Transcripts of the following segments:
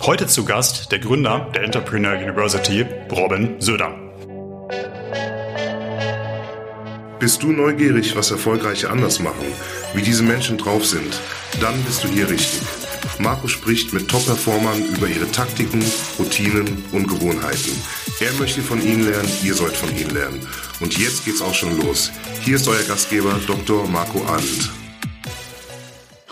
Heute zu Gast der Gründer der Entrepreneur University, Robin Söder. Bist du neugierig, was Erfolgreiche anders machen, wie diese Menschen drauf sind? Dann bist du hier richtig. Marco spricht mit Top-Performern über ihre Taktiken, Routinen und Gewohnheiten. Er möchte von ihnen lernen, ihr sollt von ihnen lernen. Und jetzt geht's auch schon los. Hier ist euer Gastgeber Dr. Marco Arndt.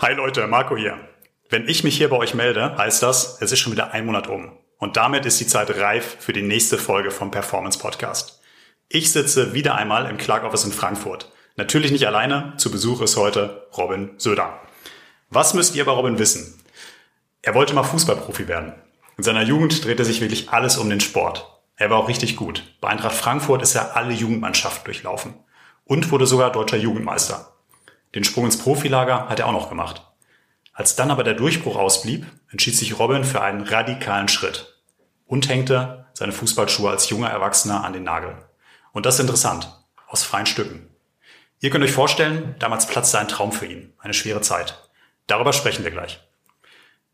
Hi Leute, Marco hier. Wenn ich mich hier bei euch melde, heißt das, es ist schon wieder ein Monat um. Und damit ist die Zeit reif für die nächste Folge vom Performance Podcast. Ich sitze wieder einmal im Clark Office in Frankfurt. Natürlich nicht alleine, zu Besuch ist heute Robin Söder. Was müsst ihr bei Robin wissen? Er wollte mal Fußballprofi werden. In seiner Jugend drehte sich wirklich alles um den Sport. Er war auch richtig gut. Bei Eintracht Frankfurt ist er alle Jugendmannschaften durchlaufen und wurde sogar deutscher Jugendmeister. Den Sprung ins Profilager hat er auch noch gemacht. Als dann aber der Durchbruch ausblieb, entschied sich Robin für einen radikalen Schritt und hängte seine Fußballschuhe als junger Erwachsener an den Nagel. Und das ist interessant, aus freien Stücken. Ihr könnt euch vorstellen, damals platzte ein Traum für ihn, eine schwere Zeit. Darüber sprechen wir gleich.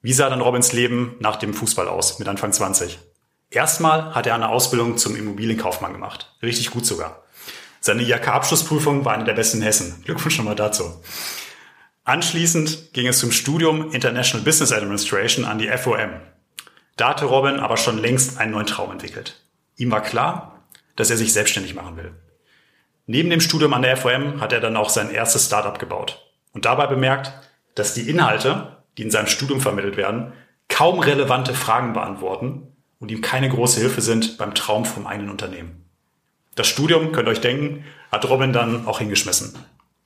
Wie sah dann Robins Leben nach dem Fußball aus, mit Anfang 20? Erstmal hat er eine Ausbildung zum Immobilienkaufmann gemacht. Richtig gut sogar. Seine IHK-Abschlussprüfung war eine der besten in Hessen. Glückwunsch nochmal dazu. Anschließend ging es zum Studium International Business Administration an die FOM. Da hatte Robin aber schon längst einen neuen Traum entwickelt. Ihm war klar, dass er sich selbstständig machen will. Neben dem Studium an der FOM hat er dann auch sein erstes Startup gebaut und dabei bemerkt, dass die Inhalte, die in seinem Studium vermittelt werden, kaum relevante Fragen beantworten und ihm keine große Hilfe sind beim Traum vom eigenen Unternehmen. Das Studium, könnt ihr euch denken, hat Robin dann auch hingeschmissen.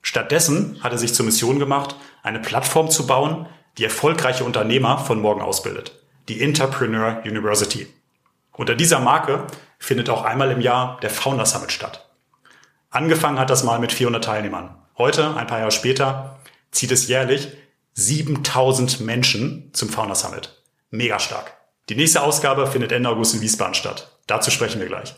Stattdessen hat er sich zur Mission gemacht, eine Plattform zu bauen, die erfolgreiche Unternehmer von morgen ausbildet. Die Entrepreneur University. Unter dieser Marke findet auch einmal im Jahr der Founder Summit statt. Angefangen hat das mal mit 400 Teilnehmern. Heute, ein paar Jahre später, zieht es jährlich 7000 Menschen zum Founder Summit. Mega stark. Die nächste Ausgabe findet Ende August in Wiesbaden statt. Dazu sprechen wir gleich.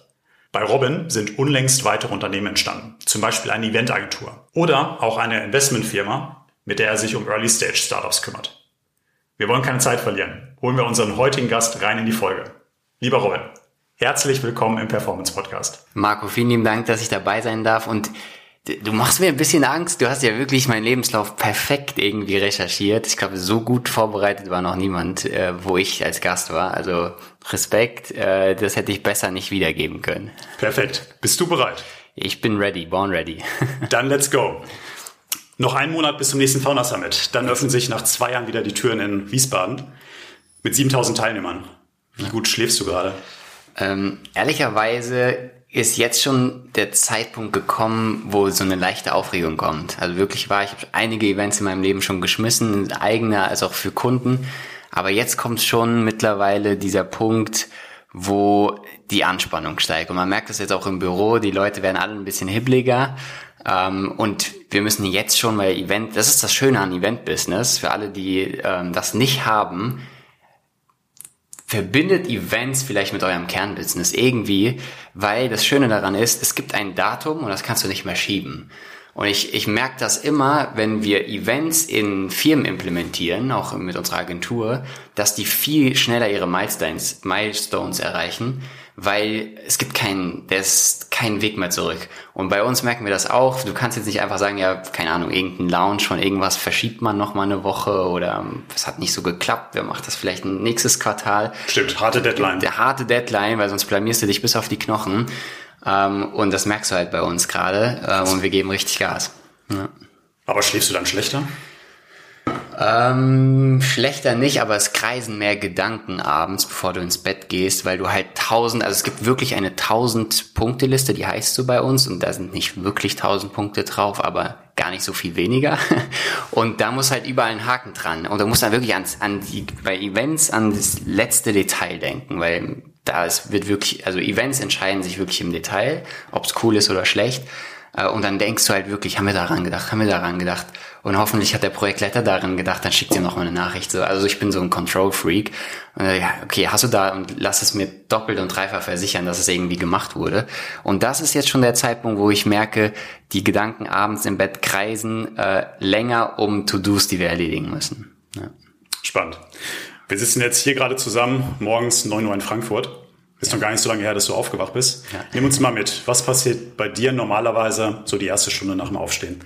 Bei Robin sind unlängst weitere Unternehmen entstanden, zum Beispiel eine Eventagentur oder auch eine Investmentfirma, mit der er sich um Early-Stage-Startups kümmert. Wir wollen keine Zeit verlieren. Holen wir unseren heutigen Gast rein in die Folge. Lieber Robin, herzlich willkommen im Performance Podcast. Marco, vielen lieben Dank, dass ich dabei sein darf und Du machst mir ein bisschen Angst. Du hast ja wirklich meinen Lebenslauf perfekt irgendwie recherchiert. Ich glaube, so gut vorbereitet war noch niemand, äh, wo ich als Gast war. Also Respekt, äh, das hätte ich besser nicht wiedergeben können. Perfekt. Bist du bereit? Ich bin ready, born ready. Dann let's go. Noch einen Monat bis zum nächsten Fauna Summit. Dann öffnen sich nach zwei Jahren wieder die Türen in Wiesbaden mit 7000 Teilnehmern. Wie gut schläfst du gerade? Ähm, ehrlicherweise ist jetzt schon der Zeitpunkt gekommen, wo so eine leichte Aufregung kommt. Also wirklich war, ich habe einige Events in meinem Leben schon geschmissen, eigene als auch für Kunden. Aber jetzt kommt schon mittlerweile dieser Punkt, wo die Anspannung steigt. Und man merkt das jetzt auch im Büro, die Leute werden alle ein bisschen hibbeliger. Ähm, und wir müssen jetzt schon, weil Event, das ist das Schöne an Event-Business, für alle, die ähm, das nicht haben, verbindet Events vielleicht mit eurem Kernbusiness irgendwie, weil das Schöne daran ist, es gibt ein Datum und das kannst du nicht mehr schieben. Und ich, ich merke das immer, wenn wir Events in Firmen implementieren, auch mit unserer Agentur, dass die viel schneller ihre Milestones, Milestones erreichen, weil es gibt keinen, der ist kein Weg mehr zurück. Und bei uns merken wir das auch. Du kannst jetzt nicht einfach sagen, ja, keine Ahnung, irgendein Launch von irgendwas verschiebt man noch mal eine Woche oder es hat nicht so geklappt. Wer macht das vielleicht ein nächstes Quartal? Stimmt, harte Deadline. Der harte Deadline, weil sonst blamierst du dich bis auf die Knochen. Ähm, und das merkst du halt bei uns gerade. Äh, und wir geben richtig Gas. Ja. Aber schläfst du dann schlechter? Ähm, schlechter nicht, aber es kreisen mehr Gedanken abends, bevor du ins Bett gehst, weil du halt tausend, also es gibt wirklich eine tausend Punkte Liste, die heißt so bei uns und da sind nicht wirklich tausend Punkte drauf, aber gar nicht so viel weniger. Und da muss halt überall ein Haken dran. Und du musst dann wirklich an, an die, bei Events an das letzte Detail denken, weil da es wird wirklich, also Events entscheiden sich wirklich im Detail, ob es cool ist oder schlecht. Äh, und dann denkst du halt wirklich, haben wir daran gedacht, haben wir daran gedacht. Und hoffentlich hat der Projektleiter daran gedacht, dann schickt dir noch mal eine Nachricht. So, also ich bin so ein Control-Freak. Äh, okay, hast du da und lass es mir doppelt und dreifach versichern, dass es irgendwie gemacht wurde. Und das ist jetzt schon der Zeitpunkt, wo ich merke, die Gedanken abends im Bett kreisen äh, länger um To-Dos, die wir erledigen müssen. Ja. Spannend. Wir sitzen jetzt hier gerade zusammen, morgens 9 Uhr in Frankfurt. Ist noch gar nicht so lange her, dass du aufgewacht bist. Ja. Nimm uns mal mit. Was passiert bei dir normalerweise so die erste Stunde nach dem Aufstehen?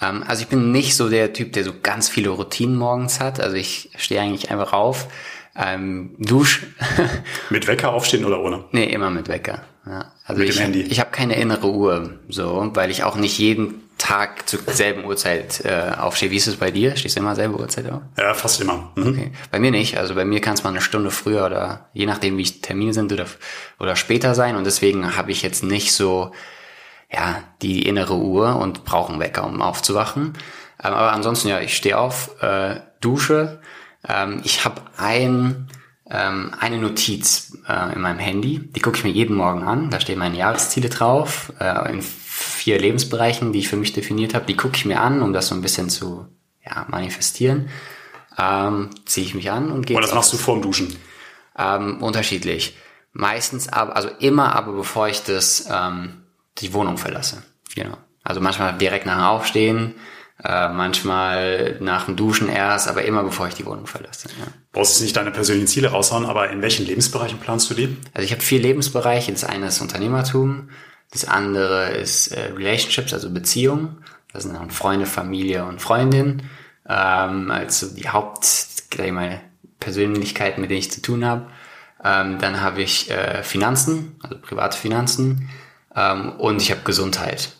Ähm, also ich bin nicht so der Typ, der so ganz viele Routinen morgens hat. Also ich stehe eigentlich einfach auf, ähm, dusch. mit Wecker aufstehen oder ohne? Nee, immer mit Wecker. Ja. Also mit ich, dem Handy? Ich habe keine innere Uhr, so, weil ich auch nicht jeden Tag zur selben Uhrzeit äh, aufstehe. Wie ist es bei dir? Stehst du immer selbe Uhrzeit auf? Ja, fast immer. Mhm. Okay. Bei mir nicht. Also bei mir kann es mal eine Stunde früher oder je nachdem, wie Termine sind oder, oder später sein. Und deswegen habe ich jetzt nicht so ja die innere Uhr und brauche einen Wecker, um aufzuwachen. Ähm, aber ansonsten ja, ich stehe auf, äh, dusche. Ähm, ich habe ein ähm, eine Notiz äh, in meinem Handy, die gucke ich mir jeden Morgen an. Da stehen meine Jahresziele drauf, äh, in vier Lebensbereichen, die ich für mich definiert habe. Die gucke ich mir an, um das so ein bisschen zu ja, manifestieren. Ähm, Ziehe ich mich an und gehe. Und das machst du vorm Duschen? Ähm, unterschiedlich. Meistens aber, also immer aber bevor ich das ähm, die Wohnung verlasse. Genau. Also manchmal direkt nach Aufstehen, äh, manchmal nach dem Duschen erst, aber immer bevor ich die Wohnung verlasse. Ja. Brauchst du nicht deine persönlichen Ziele raushauen, aber in welchen Lebensbereichen planst du die? Also ich habe vier Lebensbereiche. Das eine ist Unternehmertum, das andere ist äh, Relationships, also Beziehungen. Das sind dann Freunde, Familie und Freundin. Ähm, also die Haupt, gleich mal, Persönlichkeiten, mit denen ich zu tun habe. Ähm, dann habe ich äh, Finanzen, also private Finanzen. Ähm, und ich habe Gesundheit.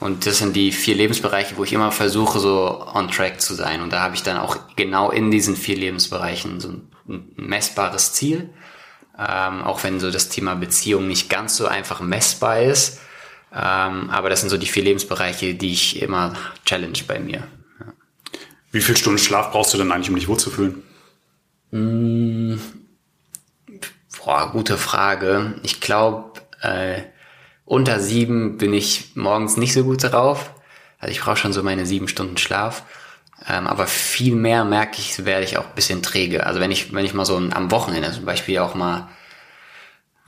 Und das sind die vier Lebensbereiche, wo ich immer versuche, so on track zu sein. Und da habe ich dann auch genau in diesen vier Lebensbereichen so ein messbares Ziel. Ähm, auch wenn so das Thema Beziehung nicht ganz so einfach messbar ist. Ähm, aber das sind so die vier Lebensbereiche, die ich immer challenge bei mir. Ja. Wie viel Stunden Schlaf brauchst du denn eigentlich, um dich wohlzufühlen? Mmh, boah, gute Frage. Ich glaube, äh, unter sieben bin ich morgens nicht so gut drauf. Also ich brauche schon so meine sieben Stunden Schlaf. Ähm, aber viel mehr merke ich, werde ich auch ein bisschen träge. Also wenn ich, wenn ich mal so am Wochenende zum Beispiel auch mal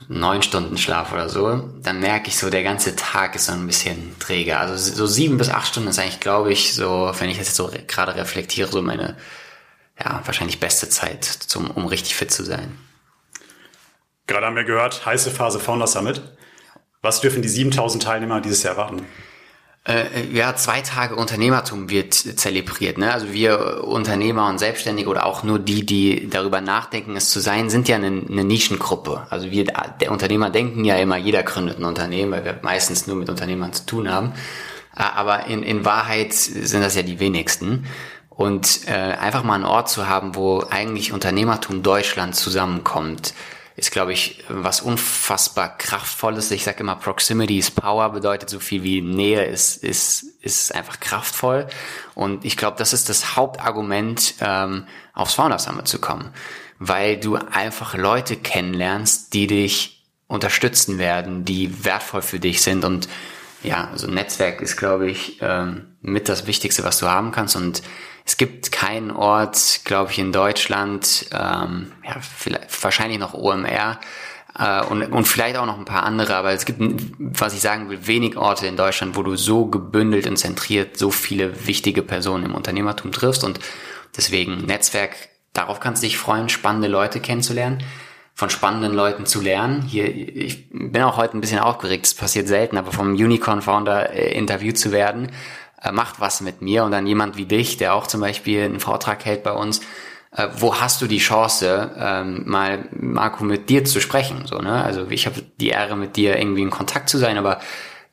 neun Stunden Schlaf oder so, dann merke ich so, der ganze Tag ist so ein bisschen träge. Also so sieben bis acht Stunden ist eigentlich, glaube ich, so, wenn ich das jetzt so gerade reflektiere, so meine, ja, wahrscheinlich beste Zeit, zum, um richtig fit zu sein. Gerade haben wir gehört, heiße Phase Founder Summit. Was dürfen die 7000 Teilnehmer dieses Jahr erwarten? Äh, ja, zwei Tage Unternehmertum wird zelebriert. Ne? Also wir Unternehmer und Selbstständige oder auch nur die, die darüber nachdenken, es zu sein, sind ja eine, eine Nischengruppe. Also wir, der Unternehmer denken ja immer, jeder gründet ein Unternehmen, weil wir meistens nur mit Unternehmern zu tun haben. Äh, aber in, in Wahrheit sind das ja die wenigsten. Und äh, einfach mal einen Ort zu haben, wo eigentlich Unternehmertum Deutschland zusammenkommt, ist, glaube ich, was unfassbar kraftvolles. Ich sage immer, Proximity is Power bedeutet so viel wie Nähe ist, ist, ist einfach kraftvoll. Und ich glaube, das ist das Hauptargument, ähm, aufs Founder Summit zu kommen. Weil du einfach Leute kennenlernst, die dich unterstützen werden, die wertvoll für dich sind. Und ja, so ein Netzwerk ist, glaube ich, ähm, mit das Wichtigste, was du haben kannst. Und es gibt keinen Ort, glaube ich, in Deutschland, ähm, ja, vielleicht, wahrscheinlich noch OMR äh, und, und vielleicht auch noch ein paar andere, aber es gibt, was ich sagen will, wenig Orte in Deutschland, wo du so gebündelt und zentriert so viele wichtige Personen im Unternehmertum triffst und deswegen Netzwerk, darauf kannst du dich freuen, spannende Leute kennenzulernen von spannenden Leuten zu lernen. Hier, ich bin auch heute ein bisschen aufgeregt, es passiert selten, aber vom Unicorn Founder äh, interviewt zu werden, macht was mit mir und dann jemand wie dich, der auch zum Beispiel einen Vortrag hält bei uns, äh, wo hast du die Chance, ähm, mal Marco mit dir zu sprechen? So, ne? Also ich habe die Ehre, mit dir irgendwie in Kontakt zu sein, aber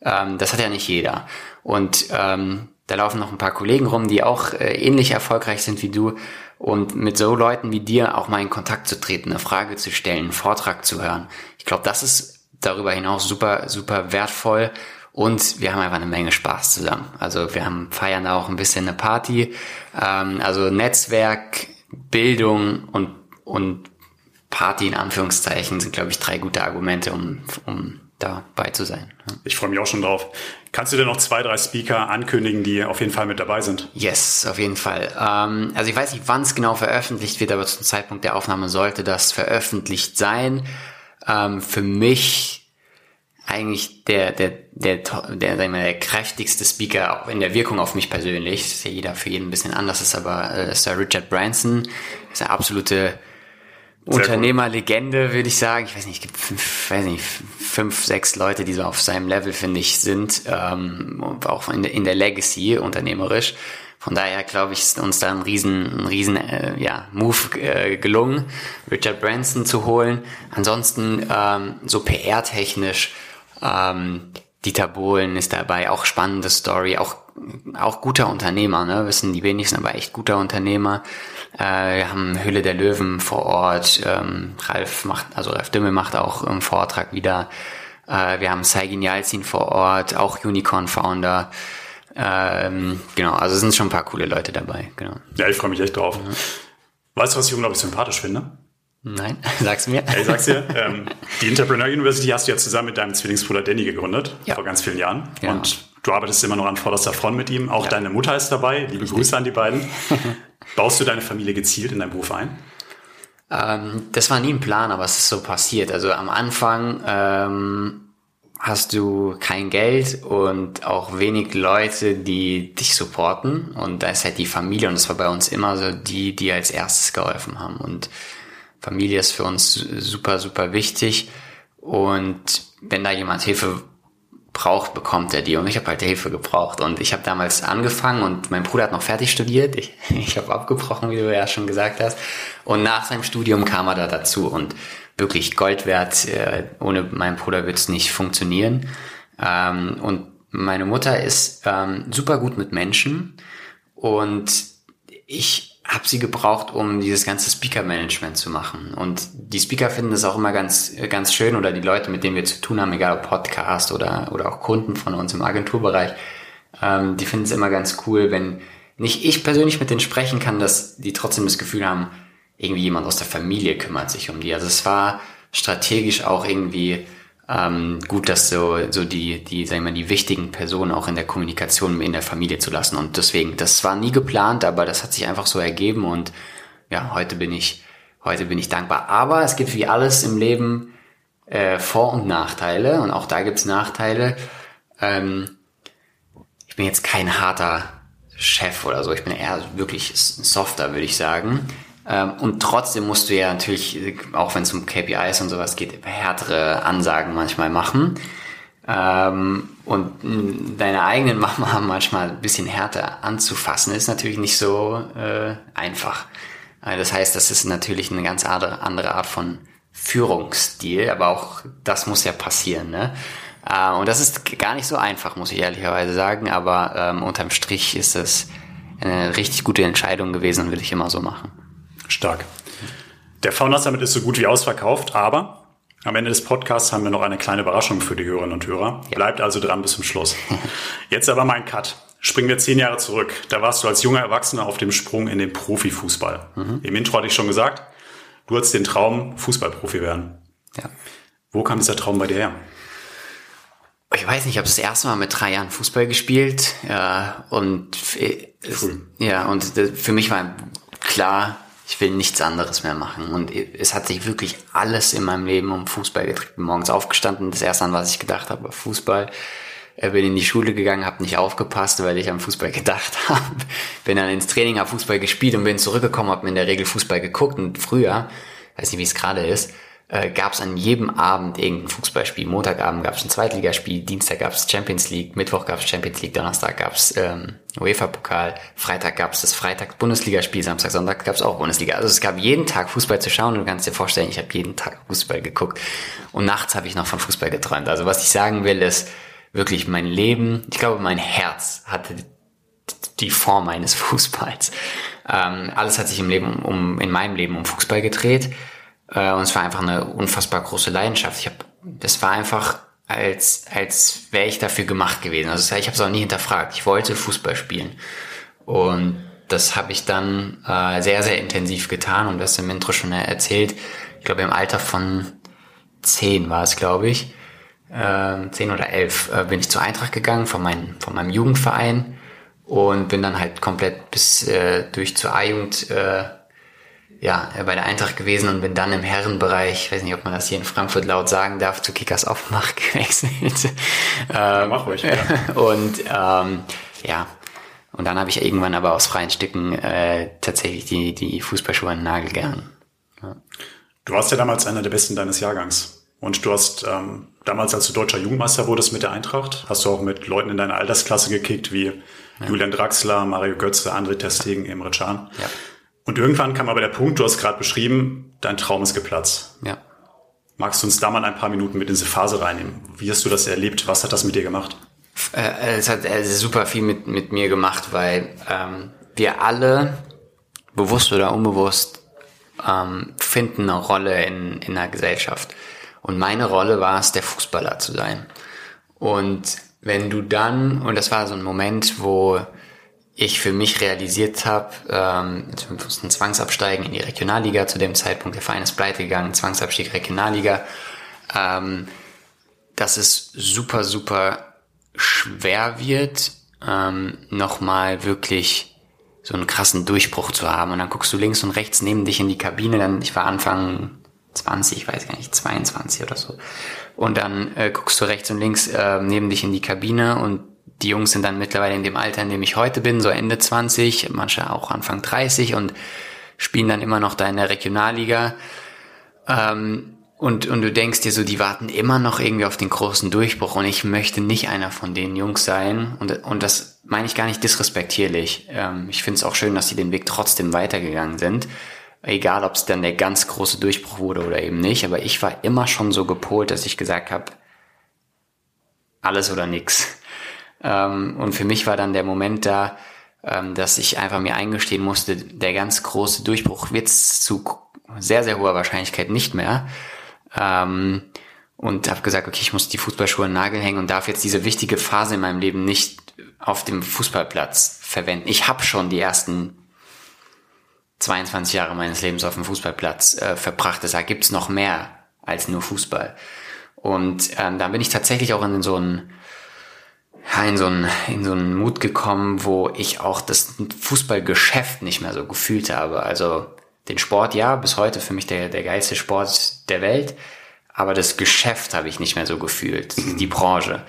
ähm, das hat ja nicht jeder. Und ähm, da laufen noch ein paar Kollegen rum, die auch äh, ähnlich erfolgreich sind wie du. Und mit so Leuten wie dir auch mal in Kontakt zu treten, eine Frage zu stellen, einen Vortrag zu hören. Ich glaube, das ist darüber hinaus super, super wertvoll und wir haben einfach eine Menge Spaß zusammen. Also wir haben feiern da auch ein bisschen eine Party. Ähm, also Netzwerk, Bildung und, und Party in Anführungszeichen sind, glaube ich, drei gute Argumente, um, um dabei zu sein. Ich freue mich auch schon drauf. Kannst du dir noch zwei, drei Speaker ankündigen, die auf jeden Fall mit dabei sind? Yes, auf jeden Fall. Ähm, also ich weiß nicht, wann es genau veröffentlicht wird, aber zum Zeitpunkt der Aufnahme sollte das veröffentlicht sein. Ähm, für mich eigentlich der, der, der, der, der, der kräftigste Speaker auch in der Wirkung auf mich persönlich. Das ist ja jeder für jeden ein bisschen anders, ist aber äh, Sir Richard Branson ist eine absolute Unternehmerlegende, würde ich sagen. Ich weiß nicht, es gibt fünf, weiß nicht, fünf, sechs Leute, die so auf seinem Level, finde ich, sind, ähm, auch in der, in der Legacy unternehmerisch. Von daher glaube ich, ist uns da ein riesen, ein riesen äh, ja, Move äh, gelungen, Richard Branson zu holen. Ansonsten ähm, so PR-technisch, ähm, Dieter Bohlen ist dabei, auch spannende Story, auch auch guter Unternehmer, ne? wissen die wenigsten, aber echt guter Unternehmer. Äh, wir haben Hülle der Löwen vor Ort. Ähm, Ralf macht, also Ralf Dümmel macht auch im Vortrag wieder. Äh, wir haben Saigin Yalzin vor Ort, auch Unicorn Founder. Ähm, genau, also sind schon ein paar coole Leute dabei. Genau. Ja, ich freue mich echt drauf. Mhm. Weißt du, was ich unglaublich sympathisch finde? Nein, sag's mir. Ich sag's dir. Ähm, die Entrepreneur University hast du ja zusammen mit deinem Zwillingsbruder Danny gegründet, ja. vor ganz vielen Jahren. Ja. Und du arbeitest immer noch an vorderster Front mit ihm. Auch ja. deine Mutter ist dabei. Liebe Richtig. Grüße an die beiden. Baust du deine Familie gezielt in deinen Beruf ein? Ähm, das war nie ein Plan, aber es ist so passiert. Also am Anfang ähm, hast du kein Geld und auch wenig Leute, die dich supporten. Und da ist halt die Familie und das war bei uns immer so die, die als erstes geholfen haben. Und Familie ist für uns super, super wichtig. Und wenn da jemand Hilfe braucht, bekommt er die. Und ich habe halt Hilfe gebraucht. Und ich habe damals angefangen und mein Bruder hat noch fertig studiert. Ich, ich habe abgebrochen, wie du ja schon gesagt hast. Und nach seinem Studium kam er da dazu und wirklich Gold wert. Äh, ohne meinen Bruder wird es nicht funktionieren. Ähm, und meine Mutter ist ähm, super gut mit Menschen und ich habe sie gebraucht, um dieses ganze Speaker-Management zu machen. Und die Speaker finden das auch immer ganz, ganz schön oder die Leute, mit denen wir zu tun haben, egal ob Podcast oder, oder auch Kunden von uns im Agenturbereich, ähm, die finden es immer ganz cool, wenn nicht ich persönlich mit denen sprechen kann, dass die trotzdem das Gefühl haben, irgendwie jemand aus der Familie kümmert sich um die. Also es war strategisch auch irgendwie ähm, gut, dass so, so die, die, sagen wir die wichtigen Personen auch in der Kommunikation in der Familie zu lassen. Und deswegen, das war nie geplant, aber das hat sich einfach so ergeben und ja, heute bin ich, heute bin ich dankbar. Aber es gibt wie alles im Leben äh, Vor- und Nachteile und auch da gibt's Nachteile. Ähm, ich bin jetzt kein harter Chef oder so, ich bin eher wirklich softer, würde ich sagen. Ähm, und trotzdem musst du ja natürlich, auch wenn es um KPIs und sowas geht, härtere Ansagen manchmal machen. Ähm, und deine eigenen Mama manchmal ein bisschen härter anzufassen, ist natürlich nicht so äh, einfach. Äh, das heißt, das ist natürlich eine ganz andere Art von Führungsstil, aber auch das muss ja passieren. Ne? Äh, und das ist gar nicht so einfach, muss ich ehrlicherweise sagen, aber ähm, unterm Strich ist das eine richtig gute Entscheidung gewesen und will ich immer so machen. Stark. Der Founder Summit ist so gut wie ausverkauft, aber am Ende des Podcasts haben wir noch eine kleine Überraschung für die Hörerinnen und Hörer. Ja. Bleibt also dran bis zum Schluss. Jetzt aber mein Cut. Springen wir zehn Jahre zurück. Da warst du als junger Erwachsener auf dem Sprung in den Profifußball. Mhm. Im Intro hatte ich schon gesagt, du hattest den Traum, Fußballprofi werden. Ja. Wo kam dieser Traum bei dir her? Ich weiß nicht, ich habe das erste Mal mit drei Jahren Fußball gespielt ja, und es, ja und für mich war klar, ich will nichts anderes mehr machen. Und es hat sich wirklich alles in meinem Leben um Fußball gedreht. Bin morgens aufgestanden, das erste an was ich gedacht habe, war Fußball. Äh, bin in die Schule gegangen, habe nicht aufgepasst, weil ich am Fußball gedacht habe. Bin dann ins Training, habe Fußball gespielt und bin zurückgekommen, habe mir in der Regel Fußball geguckt. Und früher, weiß nicht, wie es gerade ist, äh, gab es an jedem Abend irgendein Fußballspiel. Montagabend gab es ein Zweitligaspiel, Dienstag gab es Champions League, Mittwoch gab es Champions League, Donnerstag gab es ähm, UEFA-Pokal, Freitag gab es das Freitag-Bundesligaspiel, Samstag, Sonntag gab es auch Bundesliga. Also es gab jeden Tag Fußball zu schauen und du kannst dir vorstellen, ich habe jeden Tag Fußball geguckt und nachts habe ich noch von Fußball geträumt. Also was ich sagen will, ist wirklich mein Leben, ich glaube mein Herz hatte die Form eines Fußballs. Ähm, alles hat sich im Leben um, in meinem Leben um Fußball gedreht. Äh, und es war einfach eine unfassbar große Leidenschaft. Ich hab, das war einfach, als, als wäre ich dafür gemacht gewesen. Also ich habe es auch nie hinterfragt. Ich wollte Fußball spielen. Und das habe ich dann äh, sehr, sehr intensiv getan und das im Intro schon erzählt. Ich glaube, im Alter von zehn war es, glaube ich. Äh, zehn oder elf äh, bin ich zur Eintracht gegangen von, mein, von meinem Jugendverein und bin dann halt komplett bis äh, durch zur A-Jugend äh, ja, bei der Eintracht gewesen und bin dann im Herrenbereich, ich weiß nicht, ob man das hier in Frankfurt laut sagen darf, zu Kickers Offenbach gewechselt. ähm, Mach ruhig, ja. Und ähm, ja, und dann habe ich irgendwann aber aus freien Stücken äh, tatsächlich die, die Fußballschuhe an den Nagel gehangen. Ja. Du warst ja damals einer der Besten deines Jahrgangs. Und du hast ähm, damals, als du deutscher Jugendmeister wurdest mit der Eintracht, hast du auch mit Leuten in deiner Altersklasse gekickt, wie ja. Julian Draxler, Mario Götze, André Testegen, Emre Can. Ja. Und irgendwann kam aber der Punkt, du hast gerade beschrieben, dein Traum ist geplatzt. Ja. Magst du uns da mal ein paar Minuten mit in diese Phase reinnehmen? Wie hast du das erlebt? Was hat das mit dir gemacht? Äh, es hat äh, super viel mit, mit mir gemacht, weil ähm, wir alle, bewusst oder unbewusst, ähm, finden eine Rolle in, in der Gesellschaft. Und meine Rolle war es, der Fußballer zu sein. Und wenn du dann, und das war so ein Moment, wo ich für mich realisiert habe, ähm, wir mussten zwangsabsteigen in die Regionalliga zu dem Zeitpunkt, der Verein ist pleite gegangen, Zwangsabstieg Regionalliga, ähm, dass es super, super schwer wird, ähm, nochmal wirklich so einen krassen Durchbruch zu haben. Und dann guckst du links und rechts neben dich in die Kabine, dann, ich war Anfang 20, ich weiß gar nicht, 22 oder so. Und dann äh, guckst du rechts und links äh, neben dich in die Kabine und die Jungs sind dann mittlerweile in dem Alter, in dem ich heute bin, so Ende 20, manche auch Anfang 30 und spielen dann immer noch da in der Regionalliga. Ähm, und, und du denkst dir so, die warten immer noch irgendwie auf den großen Durchbruch und ich möchte nicht einer von den Jungs sein. Und, und das meine ich gar nicht disrespektierlich. Ähm, ich finde es auch schön, dass sie den Weg trotzdem weitergegangen sind. Egal, ob es dann der ganz große Durchbruch wurde oder eben nicht. Aber ich war immer schon so gepolt, dass ich gesagt habe, alles oder nix. Ähm, und für mich war dann der Moment da, ähm, dass ich einfach mir eingestehen musste, der ganz große Durchbruch wird zu sehr, sehr hoher Wahrscheinlichkeit nicht mehr. Ähm, und habe gesagt, okay, ich muss die Fußballschuhe an den Nagel hängen und darf jetzt diese wichtige Phase in meinem Leben nicht auf dem Fußballplatz verwenden. Ich habe schon die ersten 22 Jahre meines Lebens auf dem Fußballplatz äh, verbracht. Deshalb gibt's noch mehr als nur Fußball. Und ähm, dann bin ich tatsächlich auch in so einen in so einen, in so Mut gekommen, wo ich auch das Fußballgeschäft nicht mehr so gefühlt habe. Also den Sport ja, bis heute für mich der, der geilste Sport der Welt, aber das Geschäft habe ich nicht mehr so gefühlt, die Branche.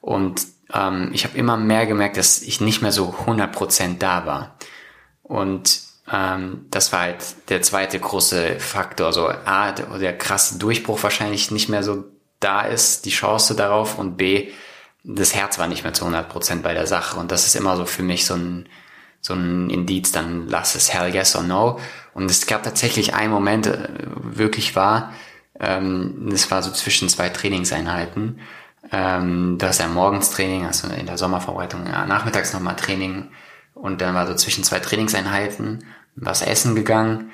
Und ähm, ich habe immer mehr gemerkt, dass ich nicht mehr so 100% da war. Und ähm, das war halt der zweite große Faktor. So A, der, der krasse Durchbruch wahrscheinlich nicht mehr so da ist, die Chance darauf und B, das Herz war nicht mehr zu 100 Prozent bei der Sache und das ist immer so für mich so ein, so ein Indiz, dann lass es hell yes or no. Und es gab tatsächlich einen Moment, äh, wirklich war, ähm, das war so zwischen zwei Trainingseinheiten. Ähm, du hast ja morgens Training, also in der Sommervorbereitung, ja, nachmittags nochmal Training und dann war so zwischen zwei Trainingseinheiten was essen gegangen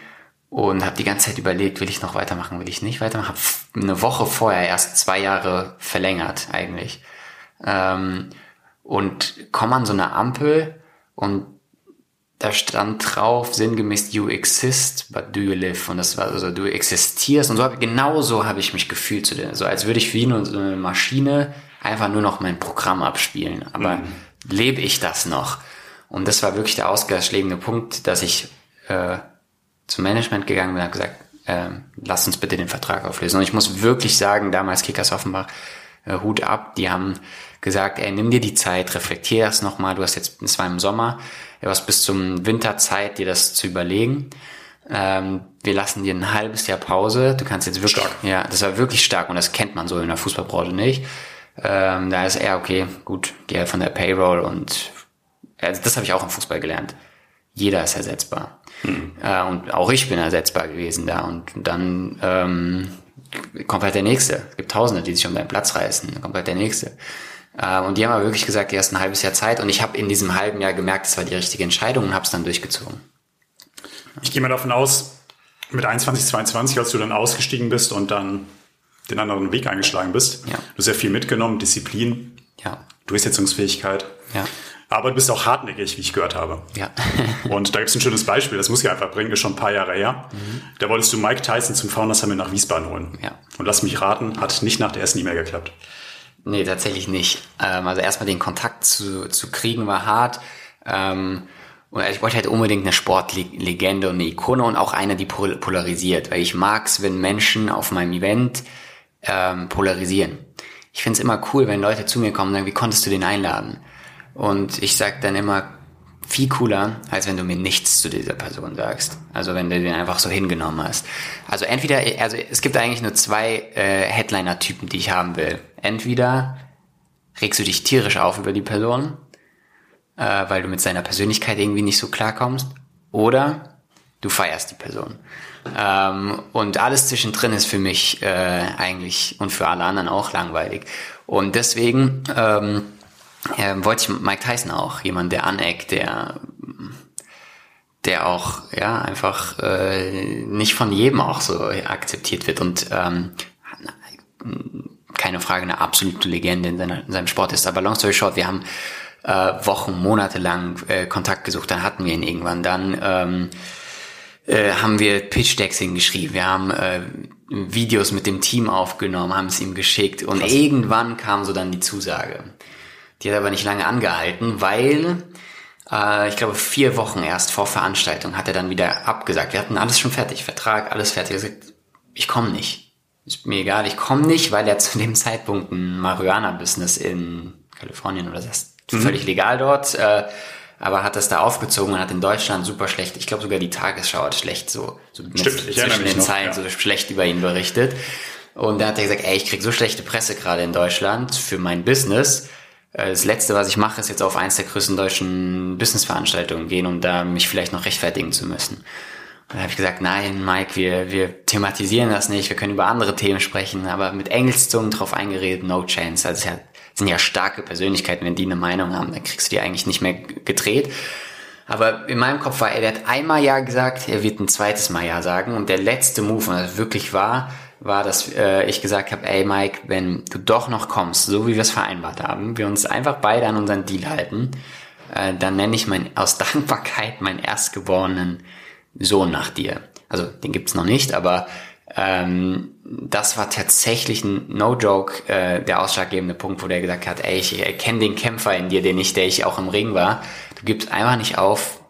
und habe die ganze Zeit überlegt, will ich noch weitermachen, will ich nicht weitermachen. Habe eine Woche vorher erst zwei Jahre verlängert eigentlich ähm, und komm an so eine Ampel und da stand drauf sinngemäß you exist but do you live? Und das war also du existierst. Und so hab, genau so habe ich mich gefühlt zu der so als würde ich wie nur so eine Maschine einfach nur noch mein Programm abspielen. Aber mhm. lebe ich das noch? Und das war wirklich der ausgangsschlägende Punkt dass ich äh, zum Management gegangen bin und gesagt äh, lass uns bitte den Vertrag auflösen. Und ich muss wirklich sagen damals Kickers Offenbach äh, Hut ab die haben gesagt, ey, nimm dir die Zeit, reflektier das nochmal, du hast jetzt, es war im Sommer, du hast bis zum Winter Zeit, dir das zu überlegen. Ähm, wir lassen dir ein halbes Jahr Pause, du kannst jetzt wirklich, stark. ja, das war wirklich stark und das kennt man so in der Fußballbranche nicht. Ähm, da ist er, okay, gut, geh halt von der Payroll und also das habe ich auch im Fußball gelernt. Jeder ist ersetzbar. Hm. Äh, und auch ich bin ersetzbar gewesen da. Und dann ähm, kommt halt der Nächste. Es gibt Tausende, die sich um deinen Platz reißen. Dann kommt halt der Nächste. Äh, und die haben aber wirklich gesagt, die hast ein halbes Jahr Zeit. Und ich habe in diesem halben Jahr gemerkt, es war die richtige Entscheidung und habe es dann durchgezogen. Ich gehe mal davon aus, mit 21, 22, als du dann ausgestiegen bist und dann den anderen Weg eingeschlagen bist, ja. du hast sehr viel mitgenommen, Disziplin, ja. Durchsetzungsfähigkeit. Ja. Aber du bist auch hartnäckig, wie ich gehört habe. Ja. und da gibt es ein schönes Beispiel, das muss ich einfach bringen, ist schon ein paar Jahre her. Mhm. Da wolltest du Mike Tyson zum Founders Summit nach Wiesbaden holen. Ja. Und lass mich raten, hat nicht nach der ersten E-Mail geklappt. Nee, tatsächlich nicht. Ähm, also erstmal den Kontakt zu, zu kriegen war hart. Ähm, Und ich wollte halt unbedingt eine Sportlegende und eine Ikone und auch eine, die polarisiert, weil ich mag's, wenn Menschen auf meinem Event ähm, polarisieren. Ich find's immer cool, wenn Leute zu mir kommen und sagen, wie konntest du den einladen? Und ich sag dann immer, viel cooler, als wenn du mir nichts zu dieser Person sagst. Also wenn du den einfach so hingenommen hast. Also entweder, also es gibt eigentlich nur zwei äh, Headliner-Typen, die ich haben will. Entweder regst du dich tierisch auf über die Person, äh, weil du mit seiner Persönlichkeit irgendwie nicht so klarkommst, oder du feierst die Person. Ähm, und alles zwischendrin ist für mich äh, eigentlich und für alle anderen auch langweilig. Und deswegen ähm, äh, wollte ich Mike Tyson auch, jemand, der aneckt, der der auch ja einfach äh, nicht von jedem auch so akzeptiert wird und ähm, keine Frage eine absolute Legende in, seiner, in seinem Sport ist. Aber long story short, wir haben äh, Wochen, Monate lang äh, Kontakt gesucht, dann hatten wir ihn irgendwann. Dann ähm, äh, haben wir Pitch Decks hingeschrieben, wir haben äh, Videos mit dem Team aufgenommen, haben es ihm geschickt und Krass. irgendwann kam so dann die Zusage. Die hat aber nicht lange angehalten, weil äh, ich glaube vier Wochen erst vor Veranstaltung hat er dann wieder abgesagt. Wir hatten alles schon fertig, Vertrag, alles fertig. Er hat gesagt, ich komme nicht. Ist mir egal, ich komme nicht, weil er zu dem Zeitpunkt ein Marihuana-Business in Kalifornien oder das ist mhm. völlig legal dort, äh, aber hat das da aufgezogen und hat in Deutschland super schlecht, ich glaube sogar die Tagesschau hat schlecht so, so Stimmt, mit, zwischen den noch, Zeilen ja. so schlecht über ihn berichtet. Und da hat er gesagt, ey, ich krieg so schlechte Presse gerade in Deutschland für mein Business das letzte, was ich mache, ist jetzt auf eins der größten deutschen Businessveranstaltungen gehen, um da mich vielleicht noch rechtfertigen zu müssen. Und da habe ich gesagt, nein, Mike, wir, wir thematisieren das nicht, wir können über andere Themen sprechen, aber mit Engelszungen drauf eingeredet, no chance. Also es sind ja starke Persönlichkeiten, wenn die eine Meinung haben, dann kriegst du die eigentlich nicht mehr gedreht. Aber in meinem Kopf war er, hat einmal Ja gesagt, er wird ein zweites Mal Ja sagen. Und der letzte Move, und das wirklich war, war, dass äh, ich gesagt habe, ey Mike, wenn du doch noch kommst, so wie wir es vereinbart haben, wir uns einfach beide an unseren Deal halten, äh, dann nenne ich mein, aus Dankbarkeit meinen erstgeborenen Sohn nach dir. Also den gibt's noch nicht, aber ähm, das war tatsächlich ein No-Joke, äh, der ausschlaggebende Punkt, wo der gesagt hat, ey, ich erkenne den Kämpfer in dir, den ich, der ich auch im Ring war. Du gibst einfach nicht auf,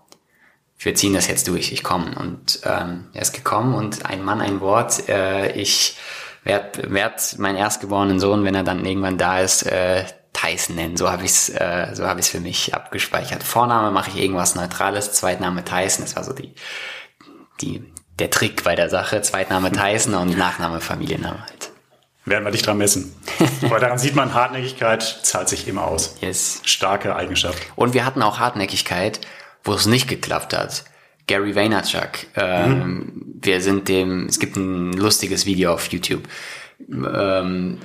wir ziehen das jetzt durch, ich komme. Und ähm, er ist gekommen und ein Mann, ein Wort. Äh, ich werde werd meinen erstgeborenen Sohn, wenn er dann irgendwann da ist, äh, Tyson nennen. So habe ich es äh, so hab ich's für mich abgespeichert. Vorname mache ich irgendwas Neutrales, Zweitname Tyson. Das war so die, die, der Trick bei der Sache. Zweitname Tyson und Nachname Familienname halt. Werden wir dich dran messen. Weil daran sieht man, Hartnäckigkeit zahlt sich immer aus. Yes. Starke Eigenschaft. Und wir hatten auch Hartnäckigkeit wo es nicht geklappt hat. Gary Vaynerchuk. Ähm, mhm. Wir sind dem, es gibt ein lustiges Video auf YouTube. Ähm,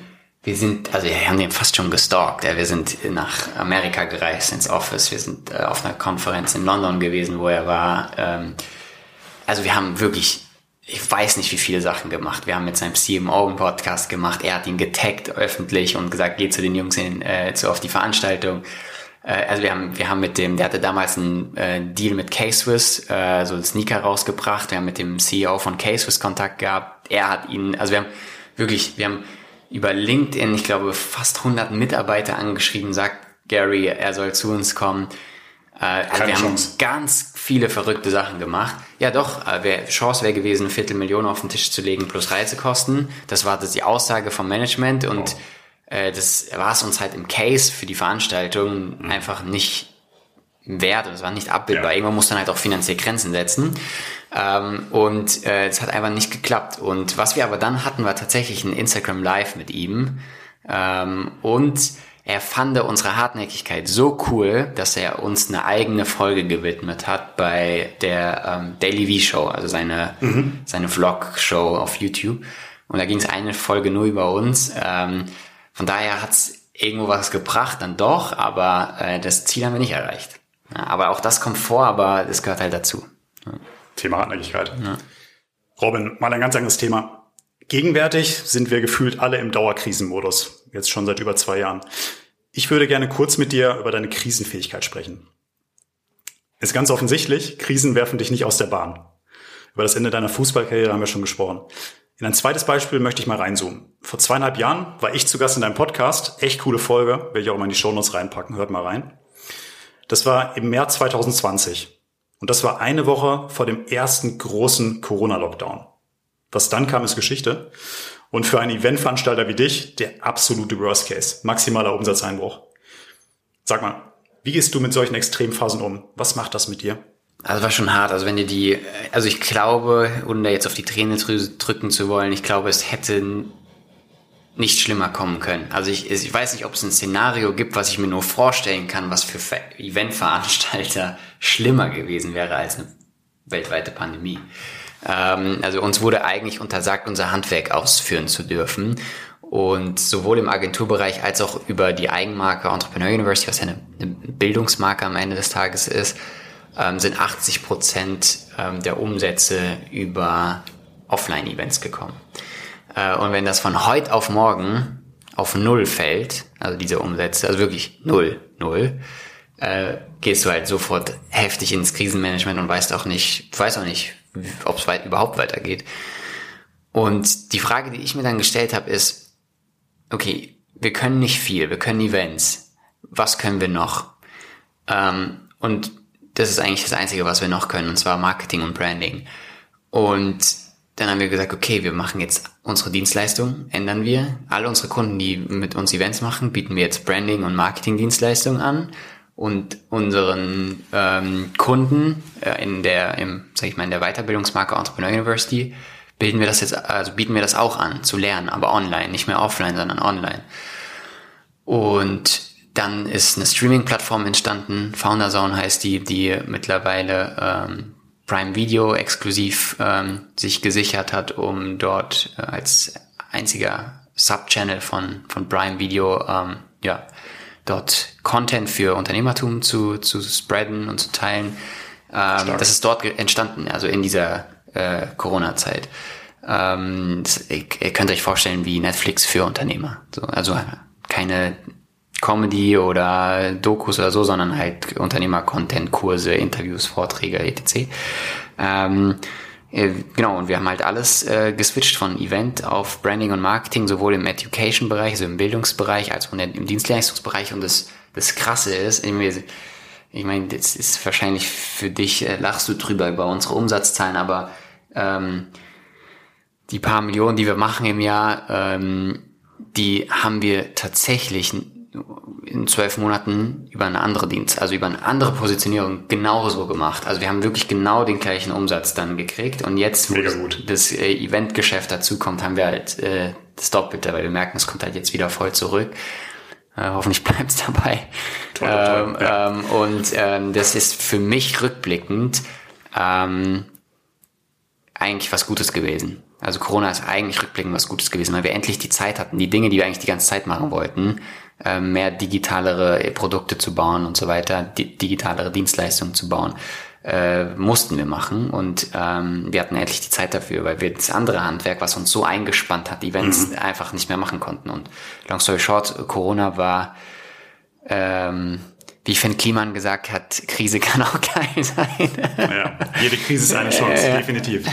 wir sind, also wir haben den fast schon gestalkt. Ja. Wir sind nach Amerika gereist ins Office. Wir sind äh, auf einer Konferenz in London gewesen, wo er war. Ähm, also wir haben wirklich, ich weiß nicht, wie viele Sachen gemacht. Wir haben mit seinem CMO einen Podcast gemacht. Er hat ihn getaggt öffentlich und gesagt, geh zu den Jungs in, äh, zu auf die Veranstaltung. Äh, also wir haben, wir haben mit dem, der hatte damals einen äh, Deal mit K-Swiss, äh, so einen Sneaker rausgebracht. Wir haben mit dem CEO von K-Swiss Kontakt gehabt. Er hat ihn, also wir haben wirklich, wir haben über LinkedIn, ich glaube, fast 100 Mitarbeiter angeschrieben, sagt Gary, er soll zu uns kommen. Äh, also wir Chance. haben ganz viele verrückte Sachen gemacht. Ja, doch, äh, wär, Chance wäre gewesen, Viertelmillion auf den Tisch zu legen plus Reisekosten. Das war das die Aussage vom Management und oh äh, das war es uns halt im Case für die Veranstaltung mhm. einfach nicht wert und es war nicht abbildbar. Ja. Irgendwann muss dann halt auch finanziell Grenzen setzen. Ähm, und äh, es hat einfach nicht geklappt. Und was wir aber dann hatten, war tatsächlich ein Instagram Live mit ihm. Ähm, und er fand unsere Hartnäckigkeit so cool, dass er uns eine eigene Folge gewidmet hat bei der ähm, Daily V Show, also seine, mhm. seine Vlog-Show auf YouTube. Und da ging es eine Folge nur über uns. Ähm, von daher hat's irgendwo was gebracht, dann doch, aber äh, das Ziel haben wir nicht erreicht. Ja, aber auch das kommt vor, aber das gehört halt dazu. Ja. Thema Hartnäckigkeit. Ja. Robin, mal ein ganz anderes Thema. Gegenwärtig sind wir gefühlt alle im Dauerkrisenmodus, jetzt schon seit über zwei Jahren. Ich würde gerne kurz mit dir über deine Krisenfähigkeit sprechen. Ist ganz offensichtlich, Krisen werfen dich nicht aus der Bahn. Über das Ende deiner Fußballkarriere haben wir schon gesprochen. In ein zweites Beispiel möchte ich mal reinzoomen. Vor zweieinhalb Jahren war ich zu Gast in deinem Podcast. Echt coole Folge. Werde ich auch mal in die Shownotes reinpacken. Hört mal rein. Das war im März 2020. Und das war eine Woche vor dem ersten großen Corona-Lockdown. Was dann kam, ist Geschichte. Und für einen Eventveranstalter wie dich der absolute Worst Case. Maximaler Umsatzeinbruch. Sag mal, wie gehst du mit solchen Extremphasen um? Was macht das mit dir? Also war schon hart. Also wenn ihr die, also ich glaube, ohne da jetzt auf die Tränendrüse drücken zu wollen, ich glaube, es hätte nicht schlimmer kommen können. Also ich, ich weiß nicht, ob es ein Szenario gibt, was ich mir nur vorstellen kann, was für Eventveranstalter schlimmer gewesen wäre als eine weltweite Pandemie. Ähm, also uns wurde eigentlich untersagt, unser Handwerk ausführen zu dürfen. Und sowohl im Agenturbereich als auch über die Eigenmarke Entrepreneur University, was ja eine, eine Bildungsmarke am Ende des Tages ist, ähm, sind 80 Prozent ähm, der Umsätze über Offline-Events gekommen. Äh, und wenn das von heute auf morgen auf Null fällt, also diese Umsätze, also wirklich Null, Null, äh, gehst du halt sofort heftig ins Krisenmanagement und weißt auch nicht, weißt auch nicht, ob es weit, überhaupt weitergeht. Und die Frage, die ich mir dann gestellt habe, ist, okay, wir können nicht viel, wir können Events. Was können wir noch? Ähm, und das ist eigentlich das Einzige, was wir noch können, und zwar Marketing und Branding. Und dann haben wir gesagt, okay, wir machen jetzt unsere Dienstleistung, ändern wir. Alle unsere Kunden, die mit uns Events machen, bieten wir jetzt Branding und Marketing-Dienstleistungen an. Und unseren ähm, Kunden äh, in der, im, sag ich mal, in der Weiterbildungsmarke Entrepreneur University bilden wir das jetzt, also bieten wir das auch an, zu lernen, aber online, nicht mehr offline, sondern online. Und dann ist eine Streaming-Plattform entstanden, Founderzone heißt die, die mittlerweile ähm, Prime Video exklusiv ähm, sich gesichert hat, um dort äh, als einziger Subchannel von, von Prime Video ähm, ja, dort Content für Unternehmertum zu, zu spreaden und zu teilen. Ähm, das ist dort entstanden, also in dieser äh, Corona-Zeit. Ähm, ihr, ihr könnt euch vorstellen wie Netflix für Unternehmer. So, also keine Comedy oder Dokus oder so, sondern halt Unternehmer-Content, Kurse, Interviews, Vorträge, etc. Ähm, äh, genau, und wir haben halt alles äh, geswitcht von Event auf Branding und Marketing, sowohl im Education-Bereich, also im Bildungsbereich, als auch im Dienstleistungsbereich. Und das, das Krasse ist, ich meine, das ist wahrscheinlich für dich, äh, lachst du drüber über unsere Umsatzzahlen, aber ähm, die paar Millionen, die wir machen im Jahr, ähm, die haben wir tatsächlich in zwölf Monaten über eine andere Dienst, also über eine andere Positionierung genauso gemacht. Also wir haben wirklich genau den gleichen Umsatz dann gekriegt und jetzt, wo das äh, Eventgeschäft dazukommt, haben wir halt äh, das Doppelte, weil wir merken, es kommt halt jetzt wieder voll zurück. Äh, hoffentlich bleibt es dabei. Toll, toll, ähm, ja. ähm, und ähm, das ist für mich rückblickend ähm, eigentlich was Gutes gewesen. Also Corona ist eigentlich rückblickend was Gutes gewesen, weil wir endlich die Zeit hatten, die Dinge, die wir eigentlich die ganze Zeit machen wollten, äh, mehr digitalere Produkte zu bauen und so weiter, digitalere Dienstleistungen zu bauen, äh, mussten wir machen und ähm, wir hatten endlich die Zeit dafür, weil wir das andere Handwerk, was uns so eingespannt hat, Events mhm. einfach nicht mehr machen konnten. Und long story short, Corona war ähm, wie Finn Kliman gesagt hat, Krise kann auch geil sein. Ja, jede Krise ist eine Chance, ja. definitiv.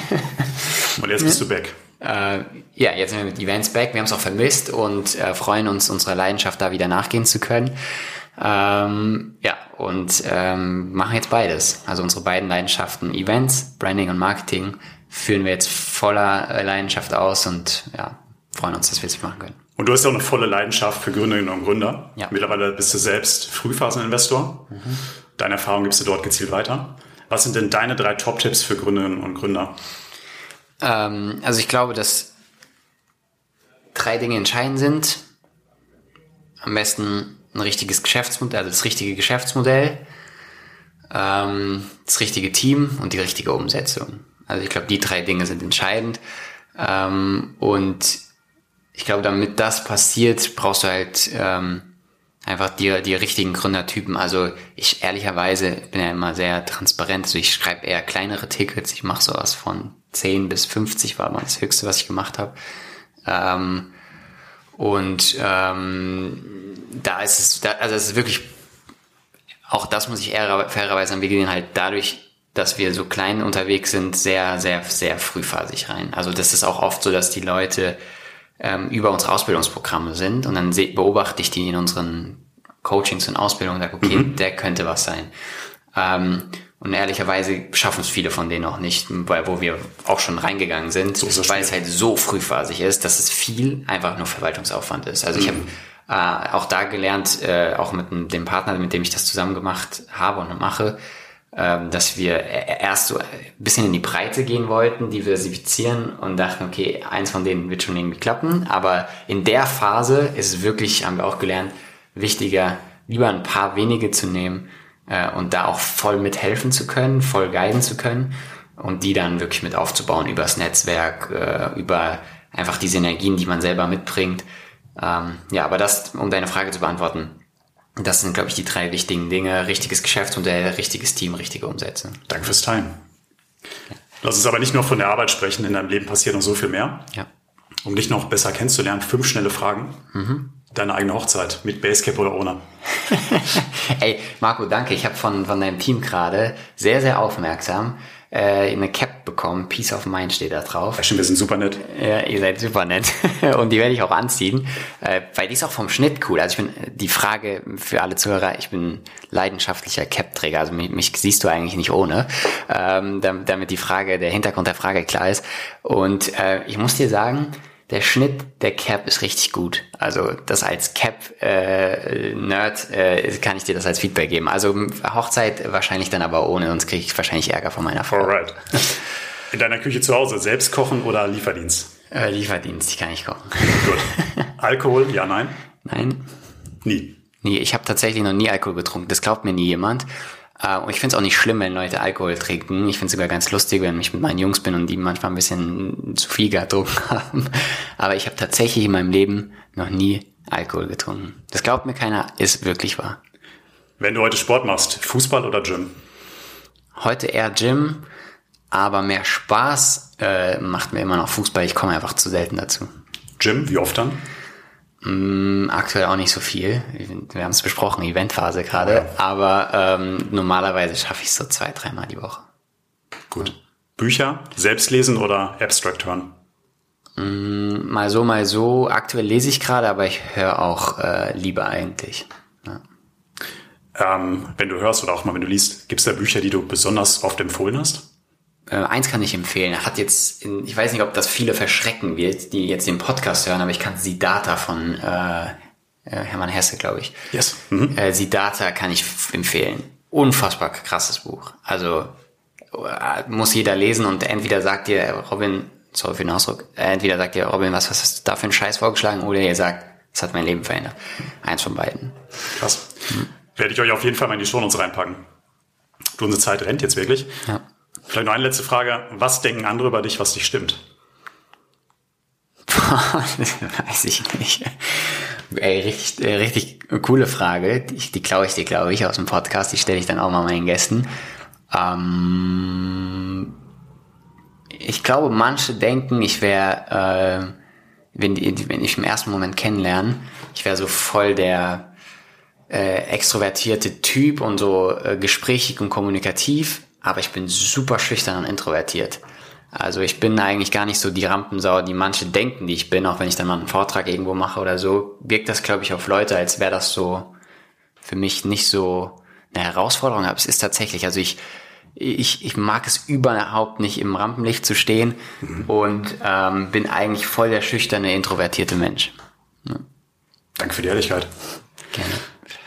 Und jetzt bist du back. Äh, ja, jetzt sind wir mit Events back. Wir haben es auch vermisst und äh, freuen uns, unserer Leidenschaft da wieder nachgehen zu können. Ähm, ja, und ähm, machen jetzt beides. Also unsere beiden Leidenschaften, Events, Branding und Marketing, führen wir jetzt voller äh, Leidenschaft aus und ja, freuen uns, dass wir es machen können. Und du hast ja auch eine volle Leidenschaft für Gründerinnen und Gründer. Ja. Mittlerweile bist du selbst Frühphaseninvestor. Mhm. Deine Erfahrung gibst du dort gezielt weiter. Was sind denn deine drei Top-Tipps für Gründerinnen und Gründer? Ähm, also ich glaube, dass drei Dinge entscheidend sind. Am besten ein richtiges Geschäftsmodell, also das richtige Geschäftsmodell, ähm, das richtige Team und die richtige Umsetzung. Also ich glaube, die drei Dinge sind entscheidend. Ähm, und ich glaube, damit das passiert, brauchst du halt ähm, einfach die, die richtigen Gründertypen. Also ich ehrlicherweise bin ja immer sehr transparent. Also ich schreibe eher kleinere Tickets. Ich mache sowas von 10 bis 50 war mal das Höchste, was ich gemacht habe. Ähm, und ähm, da ist es, da, also es ist wirklich, auch das muss ich eher fairerweise sagen, wir gehen halt dadurch, dass wir so klein unterwegs sind, sehr, sehr, sehr frühphasig rein. Also das ist auch oft so, dass die Leute ähm, über unsere Ausbildungsprogramme sind und dann beobachte ich die in unseren Coachings und Ausbildungen und sage, okay, mhm. der könnte was sein. Ähm, Und ehrlicherweise schaffen es viele von denen auch nicht, weil wo wir auch schon reingegangen sind, So weil es halt so frühphasig ist, dass es viel einfach nur Verwaltungsaufwand ist. Also ich habe äh, auch da gelernt, äh, auch mit dem- Partner, mit dem ich das zusammen gemacht habe und mache, dass wir e- erst so ein bisschen in die Breite gehen wollten, diversifizieren und dachten, okay, eins von denen wird schon irgendwie klappen. Aber in der Phase ist es wirklich, haben wir auch gelernt, wichtiger, lieber ein paar wenige zu nehmen äh, und da auch voll mithelfen zu können, voll guiden zu können und die dann wirklich mit aufzubauen übers Netzwerk, äh, über einfach die Synergien, die man selber mitbringt. Ähm, ja, aber das, um deine Frage zu beantworten, das sind, glaube ich, die drei wichtigen Dinge. Richtiges Geschäftsmodell, richtiges Team, richtige Umsätze. Danke fürs Teilen. Lass uns aber nicht nur von der Arbeit sprechen, in deinem Leben passiert noch so viel mehr. Ja. Um dich noch besser kennenzulernen, fünf schnelle Fragen. Deine eigene Hochzeit, mit Basecap oder ohne? Ey, Marco, danke. Ich habe von, von deinem Team gerade sehr, sehr aufmerksam äh, eine Cap bekommen. Peace of Mind steht da drauf. Ja, stimmt, wir sind super nett. Ja, ihr seid super nett. Und die werde ich auch anziehen, äh, weil die ist auch vom Schnitt cool. Also ich bin, die Frage für alle Zuhörer, ich bin leidenschaftlicher Cap-Träger, also mich, mich siehst du eigentlich nicht ohne, ähm, damit, damit die Frage, der Hintergrund der Frage klar ist. Und äh, ich muss dir sagen, der Schnitt der Cap ist richtig gut. Also das als Cap-Nerd äh, kann ich dir das als Feedback geben. Also Hochzeit wahrscheinlich dann aber ohne, sonst kriege ich wahrscheinlich Ärger von meiner Frau. Alright. In deiner Küche zu Hause, selbst kochen oder Lieferdienst? Äh, Lieferdienst, ich kann nicht kochen. Gut. Alkohol, ja, nein? Nein, Nie. Nee, ich habe tatsächlich noch nie Alkohol getrunken. Das glaubt mir nie jemand. Äh, Und ich finde es auch nicht schlimm, wenn Leute Alkohol trinken. Ich finde es sogar ganz lustig, wenn ich mit meinen Jungs bin und die manchmal ein bisschen zu viel getrunken haben. Aber ich habe tatsächlich in meinem Leben noch nie Alkohol getrunken. Das glaubt mir keiner, ist wirklich wahr. Wenn du heute Sport machst, Fußball oder Gym? Heute eher Gym, aber mehr Spaß äh, macht mir immer noch Fußball. Ich komme einfach zu selten dazu. Gym, wie oft dann? Mm, Aktuell auch nicht so viel. Wir haben es besprochen, Eventphase gerade. Aber ähm, normalerweise schaffe ich es so zwei, dreimal die Woche. Gut. Bücher, selbst lesen oder Abstract hören? Mal so, mal so. Aktuell lese ich gerade, aber ich höre auch äh, lieber eigentlich. Ja. Ähm, wenn du hörst oder auch mal wenn du liest, gibt es da Bücher, die du besonders oft empfohlen hast? Äh, eins kann ich empfehlen. Hat jetzt, in, ich weiß nicht, ob das viele verschrecken wird, die jetzt den Podcast hören, aber ich kann Siddhartha von äh, äh, Hermann Hesse, glaube ich. Yes. Mhm. Äh, Siddhartha kann ich empfehlen. Unfassbar krasses Buch. Also äh, muss jeder lesen und entweder sagt ihr, Robin, sorry für den Ausdruck, entweder sagt ihr, Robin, was, was hast du da für einen Scheiß vorgeschlagen, oder ihr sagt, es hat mein Leben verändert. Eins von beiden. Krass. Werde ich euch auf jeden Fall mal in die Shownotes reinpacken. Du, unsere Zeit rennt jetzt wirklich. Ja. Vielleicht noch eine letzte Frage. Was denken andere über dich, was dich stimmt? Weiß ich nicht. Ey, richtig, äh, richtig coole Frage. Die, die klaue ich dir, glaube ich, aus dem Podcast. Die stelle ich dann auch mal meinen Gästen. Ähm, ich glaube, manche denken, ich wäre, äh, wenn, wenn ich im ersten Moment kennenlerne, ich wäre so voll der äh, extrovertierte Typ und so äh, gesprächig und kommunikativ, aber ich bin super schüchtern und introvertiert. Also ich bin eigentlich gar nicht so die Rampensau, die manche denken, die ich bin, auch wenn ich dann mal einen Vortrag irgendwo mache oder so, wirkt das, glaube ich, auf Leute, als wäre das so für mich nicht so eine Herausforderung, aber es ist tatsächlich, also ich, ich, ich mag es überhaupt nicht im Rampenlicht zu stehen und ähm, bin eigentlich voll der schüchterne, introvertierte Mensch. Danke für die Ehrlichkeit. Gerne.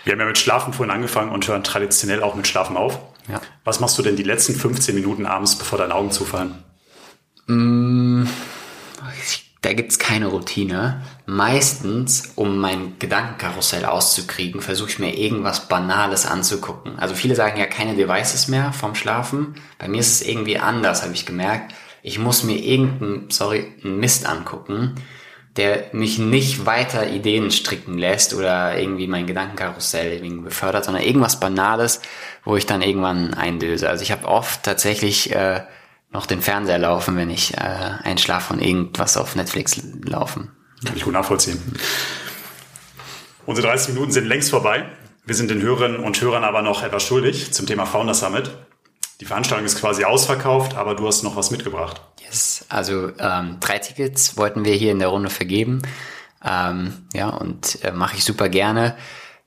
Wir haben ja mit Schlafen vorhin angefangen und hören traditionell auch mit Schlafen auf. Ja. Was machst du denn die letzten 15 Minuten abends, bevor deine Augen zufallen? Da gibt's keine Routine. Meistens, um mein Gedankenkarussell auszukriegen, versuche ich mir irgendwas Banales anzugucken. Also viele sagen ja keine Devices mehr vom Schlafen. Bei mir ist es irgendwie anders, habe ich gemerkt. Ich muss mir irgendeinen, sorry, einen Mist angucken, der mich nicht weiter Ideen stricken lässt oder irgendwie mein Gedankenkarussell irgendwie befördert, sondern irgendwas Banales, wo ich dann irgendwann eindöse. Also ich habe oft tatsächlich äh, noch den Fernseher laufen, wenn ich äh, einschlafe und irgendwas auf Netflix laufen. Kann ich gut nachvollziehen. Unsere 30 Minuten sind längst vorbei. Wir sind den Hörerinnen und Hörern aber noch etwas schuldig zum Thema Founder Summit. Die Veranstaltung ist quasi ausverkauft, aber du hast noch was mitgebracht. Also ähm, drei Tickets wollten wir hier in der Runde vergeben. Ähm, ja, und äh, mache ich super gerne.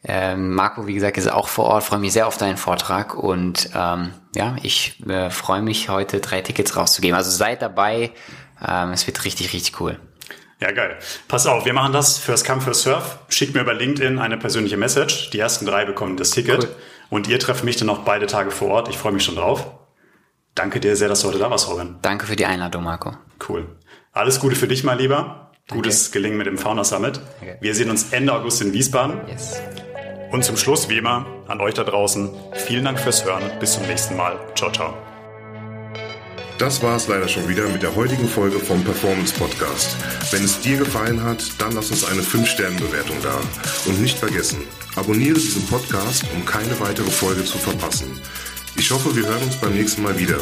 Ähm, Marco, wie gesagt, ist auch vor Ort, freue mich sehr auf deinen Vortrag und ähm, ja, ich äh, freue mich heute drei Tickets rauszugeben. Also seid dabei, ähm, es wird richtig, richtig cool. Ja, geil. Pass auf, wir machen das First Come, First Surf. Schickt mir über LinkedIn eine persönliche Message. Die ersten drei bekommen das Ticket. Cool. Und ihr trefft mich dann noch beide Tage vor Ort. Ich freue mich schon drauf. Danke dir sehr, dass du heute da warst, Robin. Danke für die Einladung, Marco. Cool. Alles Gute für dich, mein Lieber. Gutes Gelingen mit dem Fauna Summit. Okay. Wir sehen uns Ende August in Wiesbaden. Yes. Und zum Schluss, wie immer, an euch da draußen, vielen Dank fürs Hören. Bis zum nächsten Mal. Ciao, ciao. Das war es leider schon wieder mit der heutigen Folge vom Performance Podcast. Wenn es dir gefallen hat, dann lass uns eine 5-Sterne-Bewertung da. Und nicht vergessen, abonniere diesen Podcast, um keine weitere Folge zu verpassen. Ich hoffe, wir hören uns beim nächsten Mal wieder.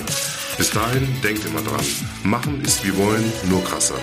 Bis dahin, denkt immer dran. Machen ist wie wollen, nur krasser.